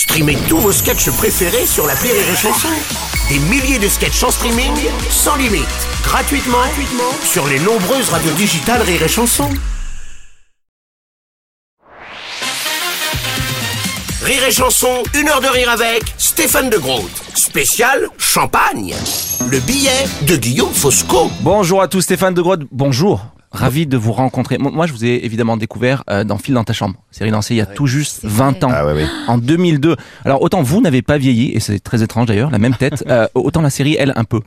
Streamez tous vos sketchs préférés sur la Rire et Chanson. Des milliers de sketchs en streaming, sans limite, gratuitement, gratuitement sur les nombreuses radios digitales Rire et Chanson. Rire et Chanson, une heure de rire avec Stéphane de Groot. Spécial Champagne. Le billet de Guillaume Fosco. Bonjour à tous, Stéphane de Grotte. Bonjour. Ravi de vous rencontrer. Mo- Moi, je vous ai évidemment découvert euh, dans Fil dans ta chambre. Série lancée il y a tout juste 20 ans. Ah ouais, ouais. En 2002. Alors, autant vous n'avez pas vieilli, et c'est très étrange d'ailleurs, la même tête, euh, autant la série, elle, un peu.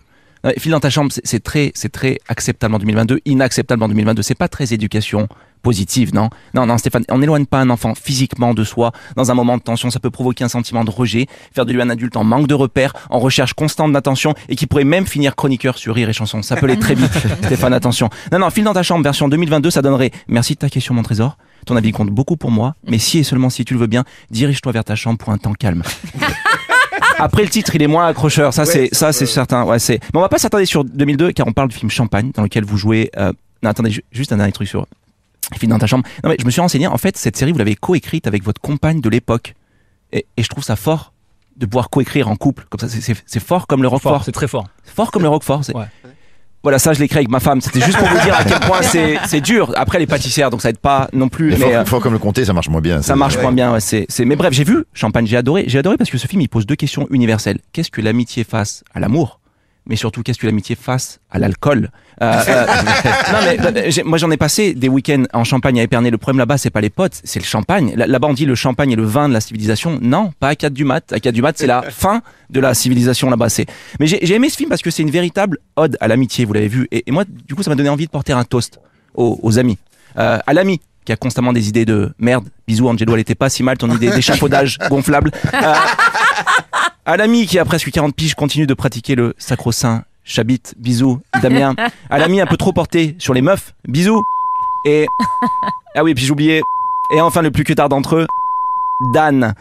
Euh, Fil dans ta chambre, c'est- c'est très, c'est très acceptable en 2022, inacceptable en 2022. C'est pas très éducation positive, non? Non, non, Stéphane, on n'éloigne pas un enfant physiquement de soi. Dans un moment de tension, ça peut provoquer un sentiment de rejet, faire de lui un adulte en manque de repères, en recherche constante d'attention, et qui pourrait même finir chroniqueur sur Rire et Chanson. Ça peut aller très vite, Stéphane, attention. Non, non, Fil dans ta chambre, version 2022, ça donnerait, merci de ta question, mon trésor. Ton avis compte beaucoup pour moi, mais si et seulement si tu le veux bien, dirige-toi vers ta chambre pour un temps calme. Après le titre, il est moins accrocheur, ça c'est ça c'est certain. Ouais, c'est. Mais on va pas s'attarder sur 2002 car on parle du film Champagne dans lequel vous jouez. Euh... Non, attendez, ju- juste un dernier truc sur film dans ta chambre. Non mais je me suis renseigné. En fait, cette série vous l'avez coécrite avec votre compagne de l'époque, et, et je trouve ça fort de pouvoir coécrire en couple. Comme ça, c'est- fort comme le Roquefort. Fort, c'est très fort. Fort comme le Roquefort. c'est- Ouais. Voilà, ça je l'ai créé avec ma femme. C'était juste pour vous dire à quel point c'est dur. Après les pâtissières, donc ça aide pas non plus. Mais mais fort, euh, fort comme le comté, ça marche moins bien. ça marche moins bien. Ouais, c'est, c'est... Mais bref, j'ai vu Champagne, j'ai adoré. J'ai adoré parce que ce film, il pose deux questions universelles. Qu'est-ce que l'amitié face à l'amour? Mais surtout, qu'est-ce que l'amitié face à l'alcool? Euh, euh, Non, mais euh, moi, j'en ai passé des week-ends en Champagne à Épernay. Le problème là-bas, c'est pas les potes, c'est le champagne. Là- Là-bas, on dit le champagne est le vin de la civilisation. Non, pas à 4 du mat. À 4 du mat, c'est la fin de la civilisation là-bas. C'est... Mais j'ai, aimé ce film parce que c'est une véritable ode à l'amitié, vous l'avez vu. Et, et moi, du coup, ça m'a donné envie de porter un toast aux, aux amis. Euh, à l'ami qui a constamment des idées de merde. Bisous Angelo, elle était pas si mal ton idée d'échafaudage gonflable. À l'ami qui a presque 40 piges continue de pratiquer le sacro-saint Chabit. Bisous Damien. À l'ami un peu trop porté sur les meufs. Bisous. Et ah oui, puis j'oubliais. Et enfin le plus que tard d'entre eux. Dan.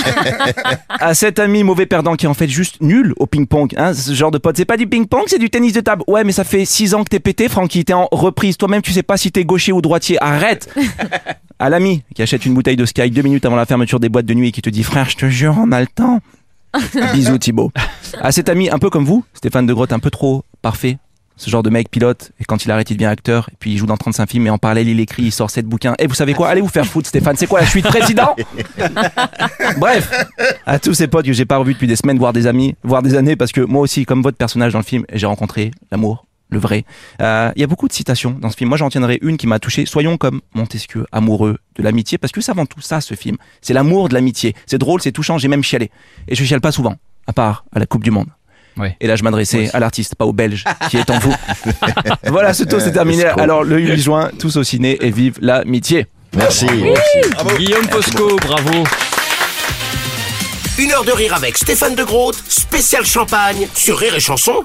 à cet ami mauvais perdant qui est en fait juste nul au ping-pong. Hein, ce genre de pote. C'est pas du ping-pong, c'est du tennis de table. Ouais, mais ça fait 6 ans que t'es pété, Francky. T'es en reprise. Toi-même, tu sais pas si t'es gaucher ou droitier. Arrête À l'ami qui achète une bouteille de Sky deux minutes avant la fermeture des boîtes de nuit et qui te dit Frère, je te jure, on a le temps. Bisous Thibaut. À cet ami un peu comme vous, Stéphane de Grotte, un peu trop parfait. Ce genre de mec pilote, et quand il arrête, il devient acteur, et puis il joue dans 35 films, et en parallèle, il écrit, il sort 7 bouquins. Et vous savez quoi? Allez vous faire foutre, Stéphane, c'est quoi la suite? Président? Bref, à tous ces potes que j'ai pas revus depuis des semaines, voire des amis, voire des années, parce que moi aussi, comme votre personnage dans le film, j'ai rencontré l'amour, le vrai. Euh, Il y a beaucoup de citations dans ce film. Moi, j'en tiendrai une qui m'a touché. Soyons comme Montesquieu, amoureux de l'amitié, parce que c'est avant tout ça, ce film. C'est l'amour de l'amitié. C'est drôle, c'est touchant, j'ai même chialé. Et je chiale pas souvent, à part à la Coupe du Monde. Ouais. Et là, je m'adressais à l'artiste, pas au Belge, qui est en vous. voilà, ce tour c'est terminé. Alors, le 8 juin, tous au ciné et vive l'amitié. Merci. Guillaume Posco, bravo. Une heure de rire avec Stéphane de Groot. Spécial Champagne sur Rire et Chanson.